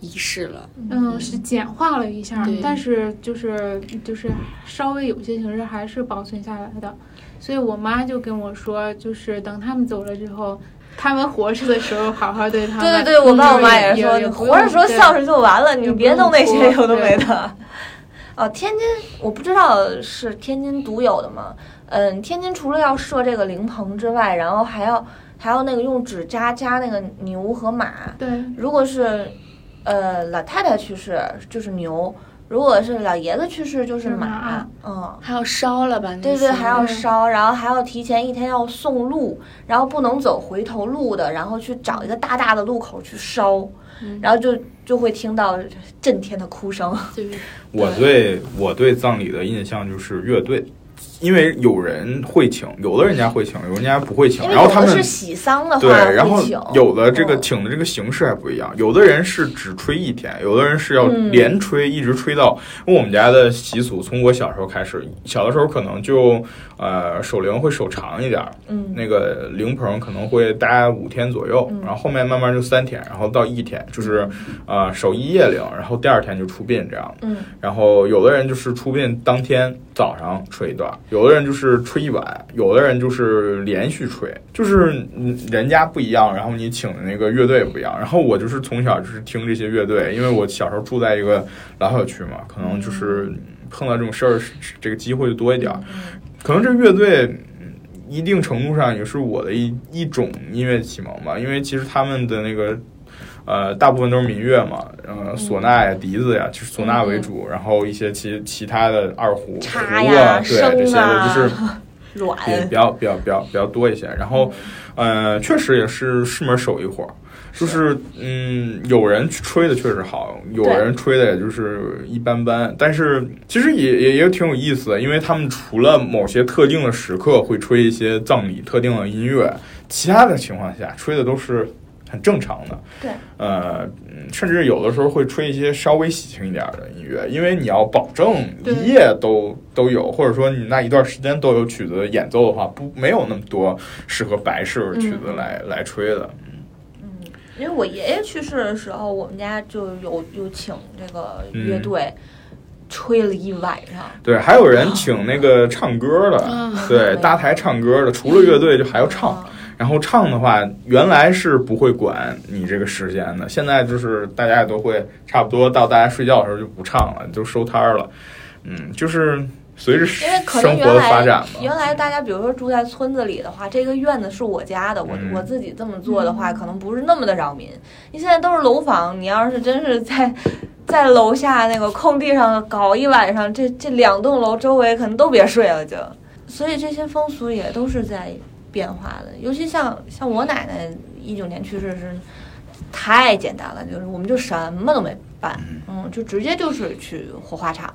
仪式了。嗯，是简化了一下，但是就是就是稍微有些形式还是保存下来的。所以我妈就跟我说，就是等他们走了之后，他们活着的时候好好对他们。对对对，我爸我妈也是说，活着时候孝顺就完了，你别弄那些有的没的。哦，天津我不知道是天津独有的吗？嗯，天津除了要设这个灵棚之外，然后还要还要那个用纸扎扎那个牛和马。对如果是呃老太太去世就是牛，如果是老爷子去世就是是马马，嗯。还要烧了吧？对对，还要烧，然后还要提前一天要送路，然后不能走回头路的，然后去找一个大大的路口去烧，嗯然后就就会听到震天的哭声。对我对我对葬礼的印象就是乐队，因为有人会请，有的人家会请，有人家不会请，然后他们是喜丧的话对，然后，有的这个嗯。请的这个形式还不一样，有的人是只吹一天，有的人是要嗯。连吹，一直吹到。因为我们家的习俗，从我小时候开始，小的时候可能就呃守灵会守长一点儿，嗯。那个灵棚可能会待五天左右，嗯。然后后面慢慢就三天，然后到一天，就是呃守一夜灵，然后第二天就出殡这样。嗯。然后有的人就是出殡当天早上吹一段，有的人就是吹一晚，有的人就是连续吹，就是嗯人家不一样，然后你请的那个乐队也不一样。然后我就是从小就是听这些乐队，因为我小时候住在一个老小区嘛，可能就是碰到这种事儿，这个机会就多一点儿。嗯可能这乐队。嗯一定程度上也是我的一一种音乐启蒙吧，因为其实他们的那个呃，大部分都是民乐嘛，呃，唢呐呀、笛子呀，就是唢呐为主，然后一些其其他的二胡、胡啊，对这些就是软，比比较比较比较比较多一些。然后，呃，确实也是是门手艺活儿，就是嗯，有人吹的确实好，有人吹的也就是一般般。但是其实也也也挺有意思的，因为他们除了某些特定的时刻会吹一些葬礼特定的音乐，其他的情况下吹的都是。很正常的，对，呃，嗯甚至有的时候会吹一些稍微喜庆一点的音乐，因为你要保证一夜都都有，或者说你那一段时间都有曲子演奏的话，不没有那么多适合白事曲子来、来吹的。嗯因为我爷爷去世的时候，我们家就有有请这个乐队。吹了一晚上，对，还有人请那个唱歌的，嗯对，搭台唱歌的，除了乐队就还要唱。嗯然后唱的话，原来是不会管你这个时间的，现在就是大家也都会差不多到大家睡觉的时候就不唱了，就收摊儿了。嗯，就是随着生活的发展吧。原来大家比如说住在村子里的话，这个院子是我家的，我、嗯我自己这么做的话，可能不是那么的扰民。你现在都是楼房，你要是真是在 在楼下那个空地上搞一晚上，这这两栋楼周围可能都别睡了就。所以这些风俗也都是在变化的，尤其像像我奶奶一九年去世是太简单了，就是我们就什么都没办，嗯，就直接就是去火化场，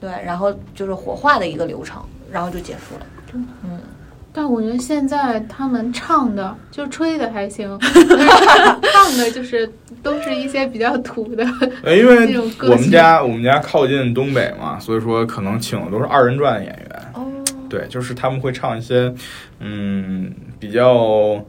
对，然后就是火化的一个流程，然后就结束了。嗯，但我觉得现在他们唱的就吹的还行，唱的就是都是一些比较土的。呃，因为我们家我们家靠近东北嘛，所以说可能请的都是二人转的演员。哦，对，就是他们会唱一些嗯比较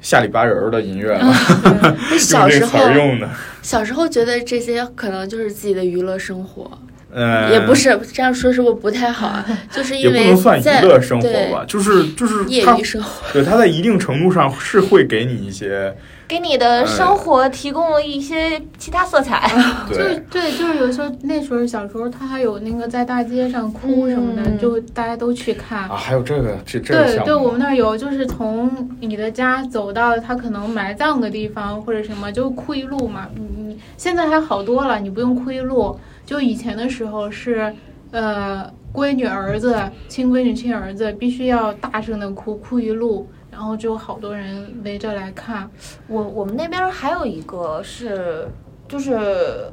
下里巴人儿的音乐 小时候用的。小时候觉得这些可能就是自己的娱乐生活，嗯，也不是这样说，是不是不太好啊？就是因为不能算娱在乐生活对吧，就是就是业余生活，对它在一定程度上是会给你一些给你的生活提供了一些其他色彩。就是对对，就是有时候那时候小时候他还有那个在大街上哭什么的，嗯就大家都去看。啊，还有这个这这对对，我们那儿有，就是从你的家走到他可能埋葬的地方或者什么，就哭一路嘛。你你现在还好多了，你不用哭一路。就以前的时候是，呃，闺女儿子、亲闺女、亲儿子必须要大声的哭，哭一路，然后就好多人围着来看。我我们那边还有一个是，就是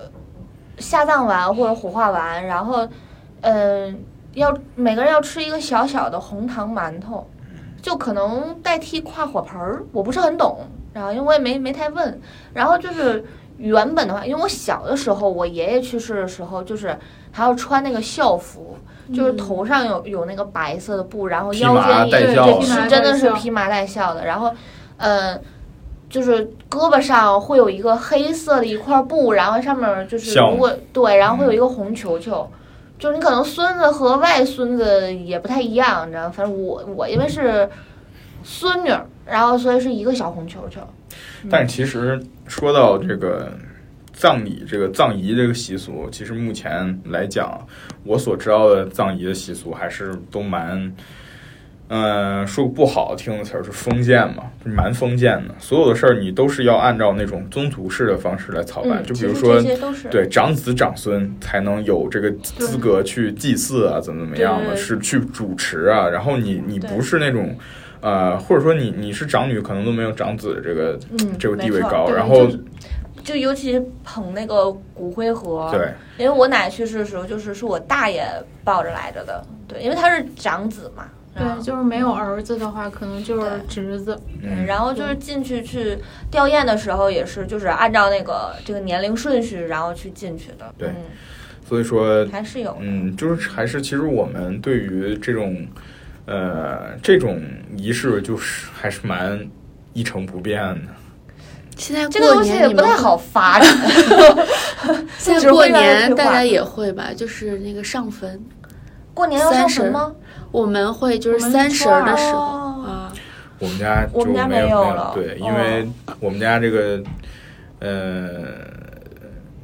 下葬完或者火化完，然后，嗯、要每个人要吃一个小小的红糖馒头，就可能代替跨火盆儿，我不是很懂，然后因为我也没没太问，然后就是原本的话，因为我小的时候，我爷爷去世的时候，就是还要穿那个校服。就是头上有有那个白色的布，然后腰间也麻戴孝对，披麻是真的是披麻戴孝的。然后，嗯，就是胳膊上会有一个黑色的一块布，然后上面就是如果对，然后会有一个红球球，就是你可能孙子和外孙子也不太一样，你知道？反正我我因为是孙女儿，然后所以是一个小红球球。但是其实说到这个葬礼、这个葬仪这个习俗，其实目前来讲，我所知道的葬仪的习俗还是都蛮呃，说个不好听的词儿，是封建嘛，就蛮封建的。所有的事儿你都是要按照那种宗族式的方式来操办，嗯，就比如说对，长子长孙才能有这个资格去祭祀啊，怎么怎么样的，是去主持啊。然后你你不是那种，呃，或者说你你是长女，可能都没有长子这个嗯这个地位高。然后就就尤其捧那个骨灰盒，对，因为我奶去世的时候，就是是我大爷抱着来着的，对，因为他是长子嘛，对，就是没有儿子的话，可能就是侄子。嗯，然后就是进去去吊唁的时候，也是就是按照那个这个年龄顺序，然后去进去的。对嗯，所以说，还是有。嗯，就是还是其实我们对于这种，呃，这种仪式就是还是蛮一成不变的。现在这个过东西也不太好发。展。现在过年大家也会吧，就是那个上坟，过年要上三十坟吗？我们会就是三十儿的时候哦。啊，我们家就我们家没没有了。对，因哦。为我们家这个，呃，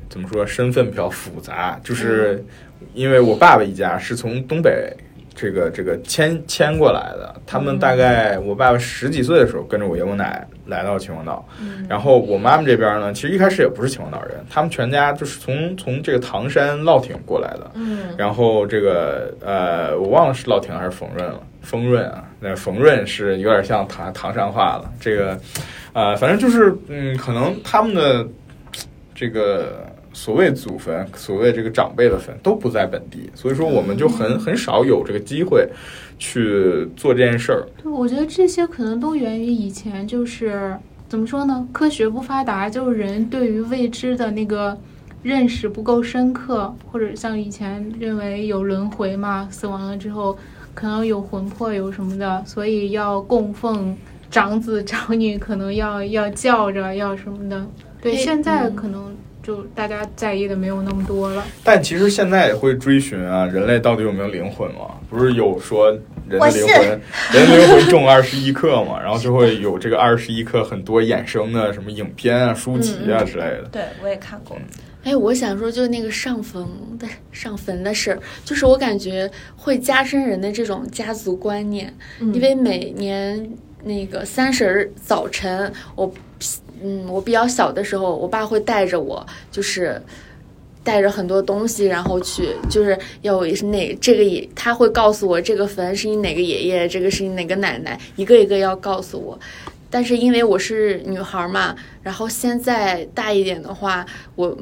怎么说，身份比较复杂，就是因为我爸爸一家是从东北这个这个迁迁过来的，他们大概我爸爸十几岁的时候跟着我爷我奶来到秦皇岛，嗯然后我妈妈这边呢，其实一开始也不是秦皇岛人，他们全家就是从从这个唐山乐亭过来的，嗯，然后这个呃，我忘了是乐亭还是丰润了，丰润啊，那丰润是有点像唐唐山话了。这个呃，反正就是嗯，可能他们的这个所谓祖坟，所谓这个长辈的坟都不在本地，所以说我们就很很少有这个机会去做这件事儿。对，我觉得这些可能都源于以前就是怎么说呢？科学不发达，就是人对于未知的那个认识不够深刻，或者像以前认为有轮回嘛，死亡了之后可能有魂魄有什么的，所以要供奉长子长女，可能要要叫着要什么的。对，哎现在嗯可能就大家在意的没有那么多了。但其实现在也会追寻啊，人类到底有没有灵魂嘛？不是有说人的灵魂，人灵魂重二十一克嘛？然后就会有这个二十一克很多衍生的什么影片啊、书籍啊之类的。对我也看过。哎，我想说，就那个上坟的上坟的事儿，就是我感觉会加深人的这种家族观念，嗯因为每年那个三十儿早晨，我嗯，我比较小的时候，我爸会带着我，就是带着很多东西，然后去，就是要是哪这个爷，他会告诉我这个坟是你哪个爷爷，这个是你哪个奶奶，一个一个要告诉我。但是因为我是女孩嘛，然后现在大一点的话，我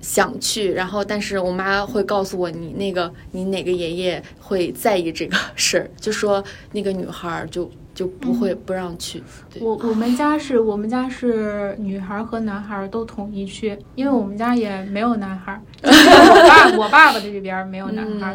想去，然后但是我妈会告诉我，你那个你哪个爷爷会在意这个事儿，就说那个女孩就就不会不让去。对我我们家是我们家是女孩儿和男孩儿都统一去，因为我们家也没有男孩儿，就是我爸我爸爸的这边儿没有男孩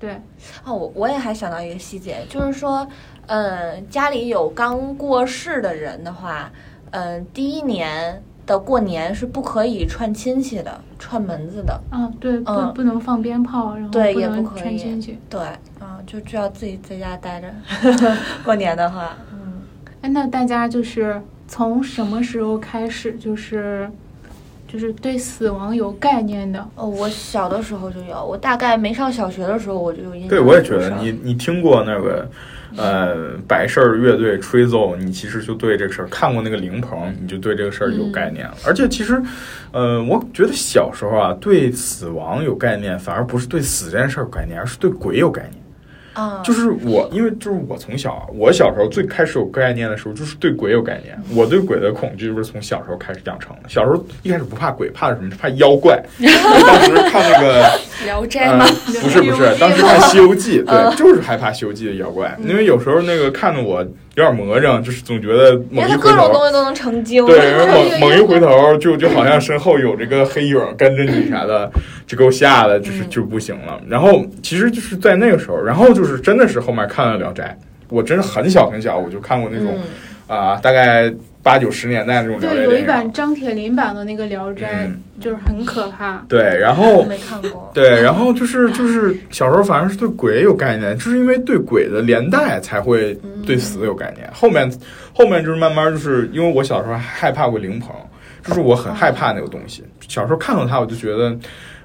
对，哦，我我也还想到一个细节，就是说，嗯，家里有刚过世的人的话，嗯，第一年的过年是不可以串亲戚的，串门子的。啊，对，不、嗯不能放鞭炮，然后对不能也不可以串亲戚。对，嗯，就就要自己在家待着。过年的话，嗯，哎，那大家就是从什么时候开始，就是就是对死亡有概念的？哦，我小的时候就有，我大概没上小学的时候我就有印象。对，我也觉得你你听过那个呃百事儿乐队吹奏，你其实就对这个事儿看过那个灵棚，你就对这个事儿有概念了。而且其实，呃，我觉得小时候啊，对死亡有概念，反而不是对死这件事儿有概念，而是对鬼有概念。啊，就是我，因为就是我从小啊，我小时候最开始有概念的时候，就是对鬼有概念。我对鬼的恐惧就是从小时候开始养成的。小时候一开始不怕鬼，怕什么？怕妖怪。当时看那个聊斋呃 吗？，不是不是，当时看《西游记》，对，就是害怕《西游记》的妖怪，因为有时候那个看的我有点魔怔，就是总觉得猛一回头，各种东西都能成精。对，然后 猛猛一回头，就就好像身后有这个黑影跟着你啥的，就给我吓得就是就不行了。然后其实就是在那个时候，然后就是真的是后面看了《聊斋》，我真的很小很小我就看过那种嗯，啊，大概八九十年代那种聊对，有一版。张铁林版的那个《聊斋》嗯就是很可怕。对，然后没看过。对，然后就是就是小时候反正是对鬼有概念，就是因为对鬼的连带才会对死有概念。后面后面就是慢慢就是因为我小时候害怕过灵棚，就是我很害怕那个东西。小时候看到它，我就觉得，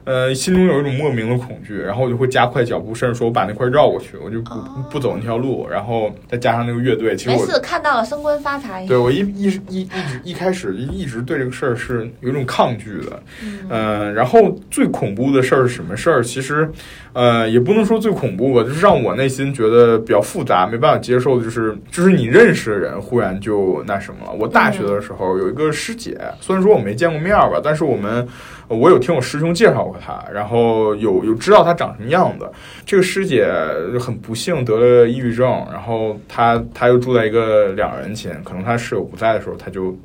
呃，心中有一种莫名的恐惧，然后我就会加快脚步，甚至说我把那块绕过去，我就不、哦不走那条路，然后再加上那个乐队，其实我看到了升官发财。对我一一一一直一开始一直对这个事儿是有一种抗拒的，嗯、然后最恐怖的事儿是什么事儿？其实，呃，也不能说最恐怖吧，就是让我内心觉得比较复杂，没办法接受的就是，就是你认识的人忽然就那什么了。我大学的时候有一个师姐，虽然说我没见过面吧，但是我们呃我有听我师兄介绍过她，然后有有知道她长什么样子。这个师姐很不幸得了抑郁症，然后她她又住在一个两人寝，可能她室友不在的时候，她就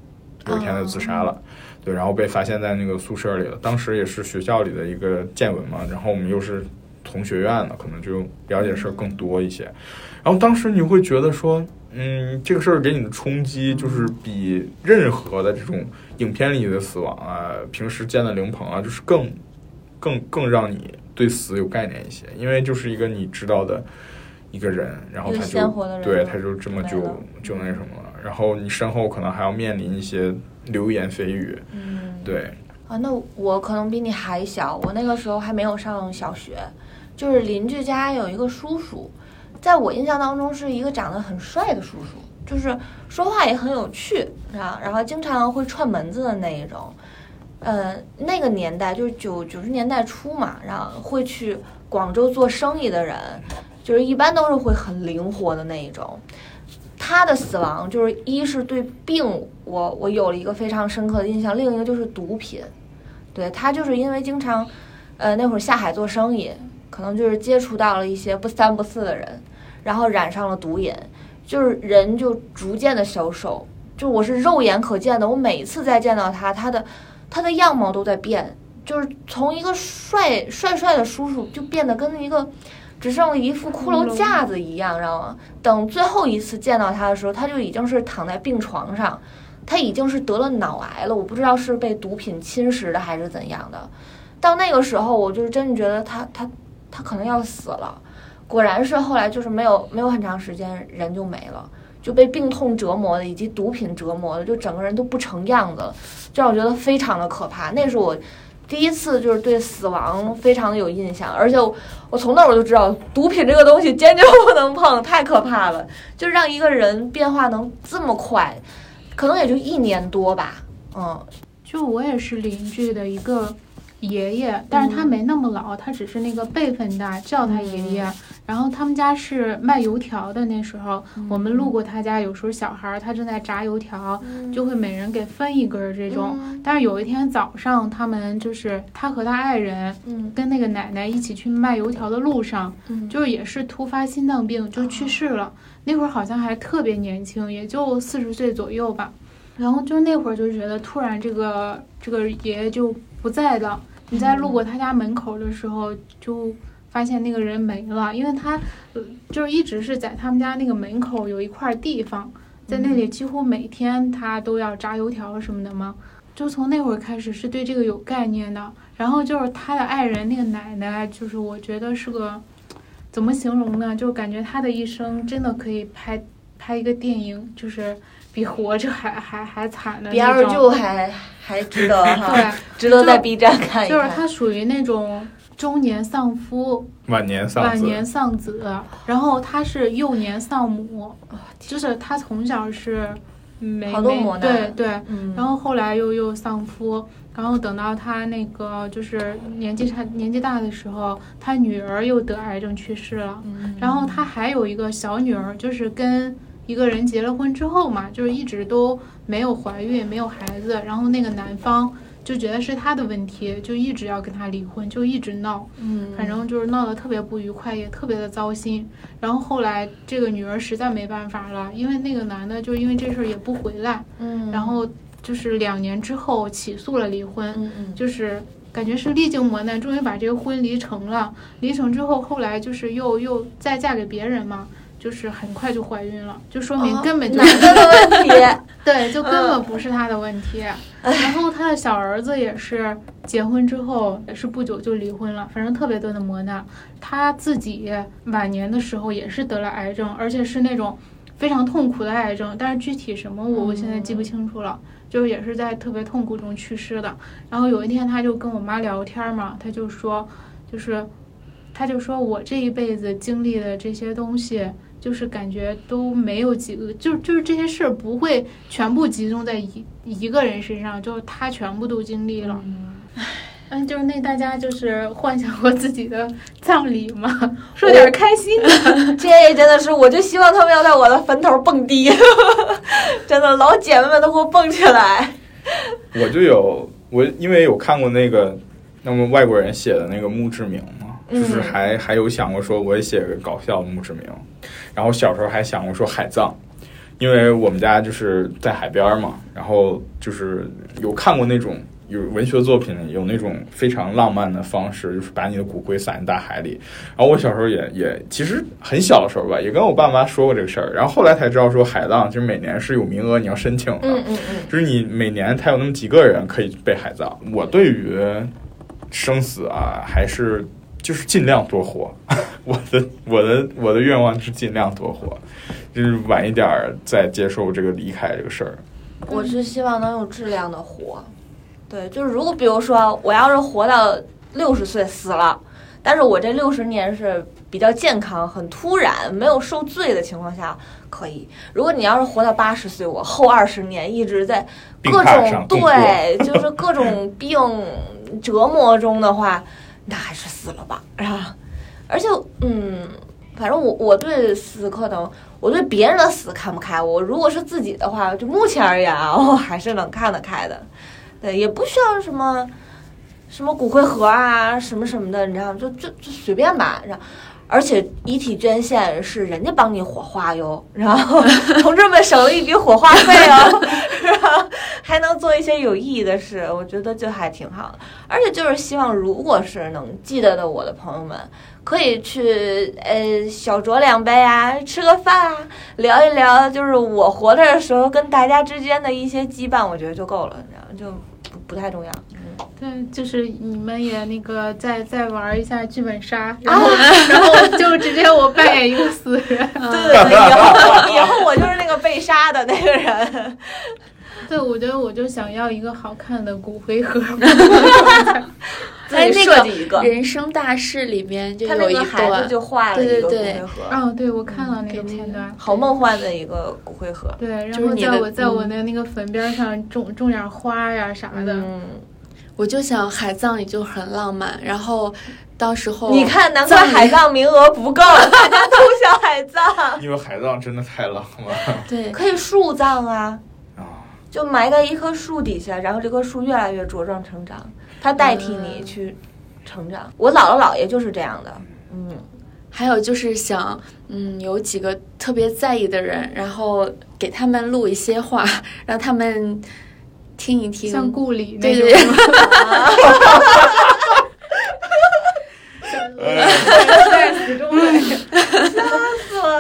有一天就自杀了。对，然后被发现在那个宿舍里了。当时也是学校里的一个见闻嘛，然后我们又是同学院的，可能就了解事儿更多一些。然后当时你会觉得说，嗯，这个事儿给你的冲击就是比任何的这种影片里的死亡啊，平时见的灵棚啊，就是更更更让你对死有概念一些，因为就是一个你知道的一个人，然后他就鲜活的人对他就这么就就那什么了，然后你身后可能还要面临一些流言蜚语，嗯，对，啊，那我可能比你还小，我那个时候还没有上小学，就是邻居家有一个叔叔，在我印象当中是一个长得很帅的叔叔，就是说话也很有趣，啊，然后经常会串门子的那一种。呃，那个年代就是九九十年代初嘛，然后会去广州做生意的人，就是一般都是会很灵活的那一种。他的死亡就是一是对病，我我有了一个非常深刻的印象，另一个就是毒品。对他就是因为经常，呃，那会儿下海做生意，可能就是接触到了一些不三不四的人，然后染上了毒瘾，就是人就逐渐的消瘦。就我是肉眼可见的，我每一次再见到他，他的他的样貌都在变，就是从一个帅帅帅的叔叔，就变得跟一个只剩了一副骷髅架子一样，知道吗？等最后一次见到他的时候，他就已经是躺在病床上，他已经是得了脑癌了，我不知道是被毒品侵蚀的还是怎样的。到那个时候，我就是真的觉得他他他可能要死了。果然是后来就是没有没有很长时间人就没了，就被病痛折磨的以及毒品折磨的，就整个人都不成样子了，这让我觉得非常的可怕。那是我第一次就是对死亡非常的有印象，而且我我从那我就知道毒品这个东西坚决 不能碰，太可怕了，就让一个人变化能这么快，可能也就一年多吧，嗯就我也是邻居的一个爷爷，但是他没那么老，他只是那个辈分大，叫他爷爷。然后他们家是卖油条的，那时候我们路过他家，有时候小孩儿他正在炸油条，就会每人给分一根儿这种。嗯但是有一天早上，他们就是他和他爱人嗯跟那个奶奶一起去卖油条的路上，嗯就是也是突发心脏病，就去世了。那会儿好像还特别年轻，也就四十岁左右吧。然后就那会儿就觉得，突然这个这个爷爷就不在了。你在路过他家门口的时候，就发现那个人没了，因为他呃就是一直是在他们家那个门口有一块地方，在那里几乎每天他都要炸油条什么的嘛。就从那会儿开始是对这个有概念的。然后就是他的爱人那个奶奶，就是我觉得是个怎么形容呢？就感觉他的一生真的可以拍拍一个电影，就是比活着还还还惨的比二那种。舅还还值得哈，对，值得在 B 站看一就是看。他属于那种中年丧夫、晚年丧子，晚年丧子，然后他是幼年丧母，就是他从小是没没好多磨难对对，嗯，然后后来又又丧夫，然后等到他那个就是年纪差年纪大的时候，他女儿又得癌症去世了，嗯然后他还有一个小女儿，就是跟一个人结了婚之后嘛，就是一直都没有怀孕，没有孩子，然后那个男方就觉得是他的问题，就一直要跟他离婚，就一直闹，嗯，反正就是闹得特别不愉快，也特别的糟心。然后后来这个女儿实在没办法了，因为那个男的就因为这事儿也不回来，嗯，然后就是两年之后起诉了离婚，嗯嗯就是感觉是历经磨难，终于把这个婚离成了。离成之后，后来就是又又再嫁给别人嘛，就是很快就怀孕了，就说明哦根本就、男的的问题，对，就根本不是他的问题。然后他的小儿子也是结婚之后也是不久就离婚了，反正特别多的磨难。他自己晚年的时候也是得了癌症，而且是那种非常痛苦的癌症，但是具体什么我我现在记不清楚了，就也是在特别痛苦中去世的。然后有一天他就跟我妈聊天嘛，他就说，就是他就说我这一辈子经历的这些东西。就是感觉都没有几个，就就是这些事儿不会全部集中在一一个人身上，就是他全部都经历了。唉，嗯，就是那大家就是幻想过自己的葬礼嘛，说点开心的。这真的是，我就希望他们要在我的坟头蹦迪，真的老姐妹们都给我蹦起来。我就有我，因为有看过那个，那么外国人写的那个墓志铭嘛，就是还还有想过说我也写个搞笑的墓志铭。然后小时候还想过说海葬，因为我们家就是在海边嘛，然后就是有看过那种有文学作品，有那种非常浪漫的方式，就是把你的骨灰撒进大海里。然后我小时候也也其实很小的时候吧，也跟我爸妈说过这个事儿。然后后来才知道说海葬就是每年是有名额你要申请的，嗯嗯嗯，就是你每年才有那么几个人可以被海葬。我对于生死啊，还是。就是尽量多活，我的我的我的愿望是尽量多活，就是晚一点再接受这个离开这个事儿。我是希望能有质量的活，对，就是如果比如说我要是活到六十岁死了，但是我这六十年是比较健康、很突然、没有受罪的情况下，可以。如果你要是活到八十岁，我后二十年一直在各种对，就是各种病折磨中的话。那还是死了吧，是吧？而且，嗯，反正我我对死可能，我对别人的死看不开。我如果是自己的话，就目前而言啊，我还是能看得开的。对，也不需要什么什么骨灰盒啊，什么什么的，你知道吗？就就就随便吧，然后。而且遗体捐献是人家帮你火化哟，然后 同志们省了一笔火化费哦，然后还能做一些有意义的事，我觉得就还挺好的。而且就是希望，如果是能记得的我的朋友们，可以去呃小酌两杯啊，吃个饭啊，聊一聊，就是我活着的时候跟大家之间的一些羁绊，我觉得就够了，你知道就不不太重要。对，就是你们也那个再再玩一下剧本杀，然后然后就直接我扮演一个死人，对对对，以后以后我就是那个被杀的那个人。对，我觉得我就想要一个好看的骨灰盒。再设计一个人生大事里边就有一段，就画了一个骨灰盒。嗯，对，我看了那个片段，好梦幻的一个骨灰盒。对，然后在我在我的那个坟边上种种点花呀啥的。我就想海葬也就很浪漫，然后到时候你看，难怪海葬名额不够，大家都想海葬。因为海葬真的太浪漫。对，可以树葬啊，就埋在一棵树底下，然后这棵树越来越茁壮成长，它代替你去成长。我姥姥姥爷就是这样的。嗯，还有就是想，嗯，有几个特别在意的人，然后给他们录一些话，让他们。听一听，像故里那种。在死 中来，笑死了。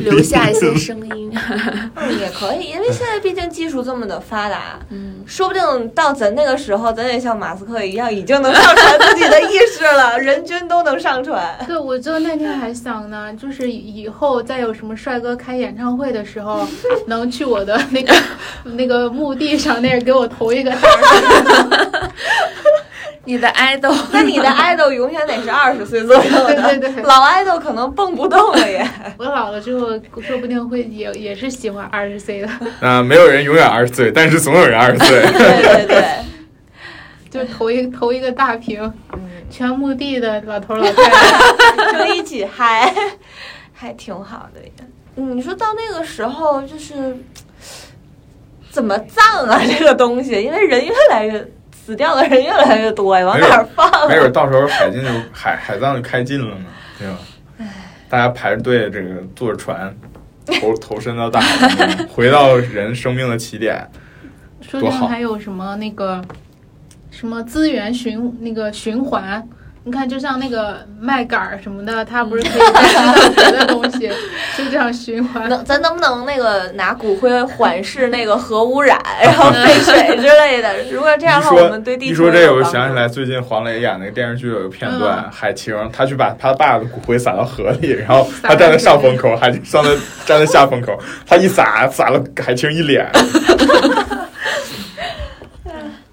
留下一些声音，嗯，也可以，因为现在毕竟技术这么的发达，嗯，说不定到咱那个时候，咱也像马斯克一样，已经能上传自己的意识了，人均都能上传。对，我就那天还想呢，就是以后再有什么帅哥开演唱会的时候，能去我的那个那个墓地上那儿给我投一个大。你的爱豆，那你的爱豆永远得是二十岁左右的，对对对，老爱豆可能蹦不动了耶。我老了之后，说不定会也也是喜欢二十岁的。啊，没有人永远二十岁，但是总有人二十岁。对对对，就投一投一个大屏，全墓地的老头老太太就一起嗨，还挺好的。嗯，你说到那个时候，就是怎么葬啊？这个东西，因为人越来越。死掉的人越来越多呀，往哪儿放？没准到时候海禁就海海葬就开禁了呢，对吧？大家排着队，这个坐着船投 投身到大海中，回到人生命的起点，说不定还有什么那个什么资源循那个循环。你看，就像那个麦秆儿什么的，它不是可以再到别的东西，就这样循环。能咱能不能那个拿骨灰缓释那个核污染，然后废水之类的？如果这样的话，我说们对地球一说这个，我想起来最近黄磊演那个电视剧有个片段，海清他去把他爸的骨灰撒到河里，然后他站在上风口，海清上在站在下风口，他一撒撒了海清一脸。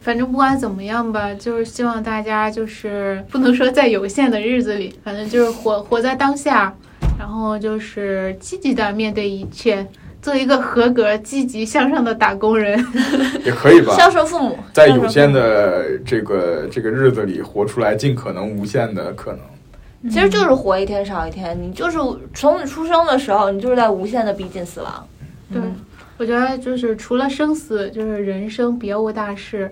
反正不管怎么样吧，就是希望大家就是不能说在有限的日子里，反正就是活活在当下，然后就是积极的面对一切，做一个合格、积极向上的打工人。也可以吧，孝顺父母，在有限的这个这个日子里，活出来尽可能无限的可能。其实就是活一天少一天，你就是从你出生的时候，你就是在无限的逼近死亡。对嗯我觉得就是除了生死，就是人生别无大事。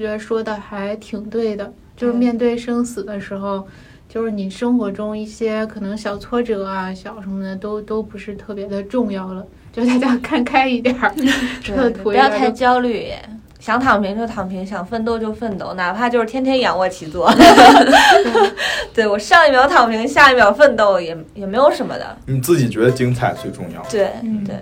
我觉得说的还挺对的，就是嗯面对生死的时候，就是你生活中一些可能小挫折啊、小什么的，都都不是特别的重要了。就大家看开一点儿，不要太焦虑，想躺平就躺平，想奋斗就奋斗，哪怕就是天天仰卧起坐。对我上一秒躺平，下一秒奋斗也也没有什么的。你自己觉得精彩最重要。对嗯对，